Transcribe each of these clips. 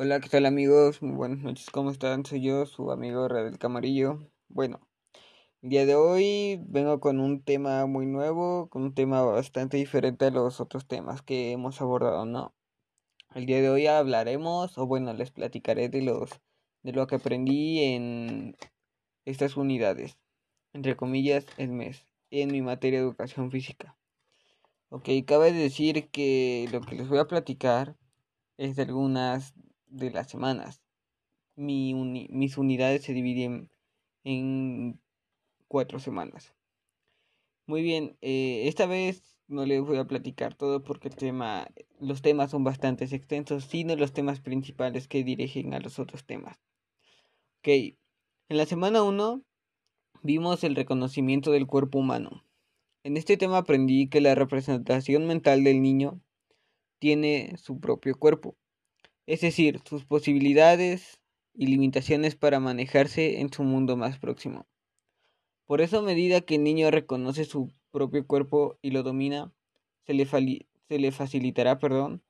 Hola, ¿qué tal amigos? Muy buenas noches, ¿cómo están? Soy yo, su amigo Radel Camarillo. Bueno, el día de hoy vengo con un tema muy nuevo, con un tema bastante diferente a los otros temas que hemos abordado, ¿no? El día de hoy hablaremos, o bueno, les platicaré de los de lo que aprendí en estas unidades, entre comillas, el mes, en mi materia de educación física. Ok, cabe decir que lo que les voy a platicar es de algunas de las semanas. mis unidades se dividen en cuatro semanas. Muy bien, eh, esta vez no les voy a platicar todo porque el tema, los temas son bastante extensos, sino los temas principales que dirigen a los otros temas. Ok, en la semana 1 vimos el reconocimiento del cuerpo humano. En este tema aprendí que la representación mental del niño tiene su propio cuerpo es decir, sus posibilidades y limitaciones para manejarse en su mundo más próximo. Por eso, a medida que el niño reconoce su propio cuerpo y lo domina, se le, se le facilitará perdón,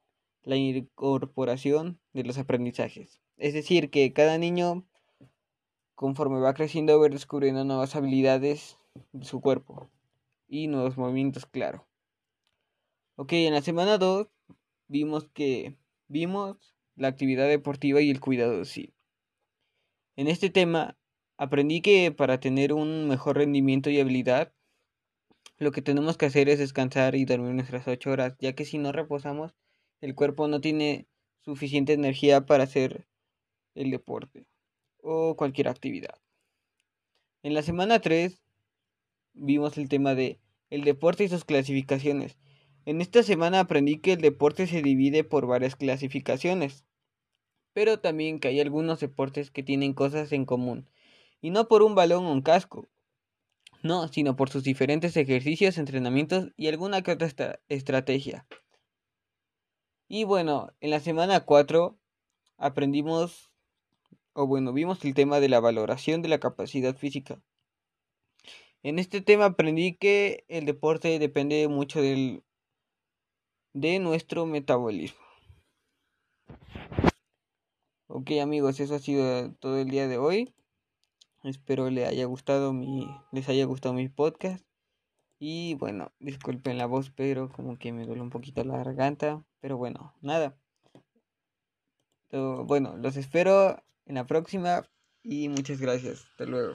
la incorporación de los aprendizajes. Es decir, que cada niño, conforme va creciendo, va descubriendo nuevas habilidades de su cuerpo y nuevos movimientos, claro. Ok, en la semana 2 vimos que vimos la actividad deportiva y el cuidado sí. En este tema aprendí que para tener un mejor rendimiento y habilidad, lo que tenemos que hacer es descansar y dormir nuestras ocho horas, ya que si no reposamos, el cuerpo no tiene suficiente energía para hacer el deporte o cualquier actividad. En la semana 3 vimos el tema de el deporte y sus clasificaciones. En esta semana aprendí que el deporte se divide por varias clasificaciones pero también que hay algunos deportes que tienen cosas en común, y no por un balón o un casco, no, sino por sus diferentes ejercicios, entrenamientos y alguna que estrategia. Y bueno, en la semana 4 aprendimos, o bueno, vimos el tema de la valoración de la capacidad física. En este tema aprendí que el deporte depende mucho del, de nuestro metabolismo. Ok amigos, eso ha sido todo el día de hoy. Espero les haya gustado mi, les haya gustado mi podcast. Y bueno, disculpen la voz, pero como que me duele un poquito la garganta. Pero bueno, nada. bueno, los espero en la próxima y muchas gracias. Hasta luego.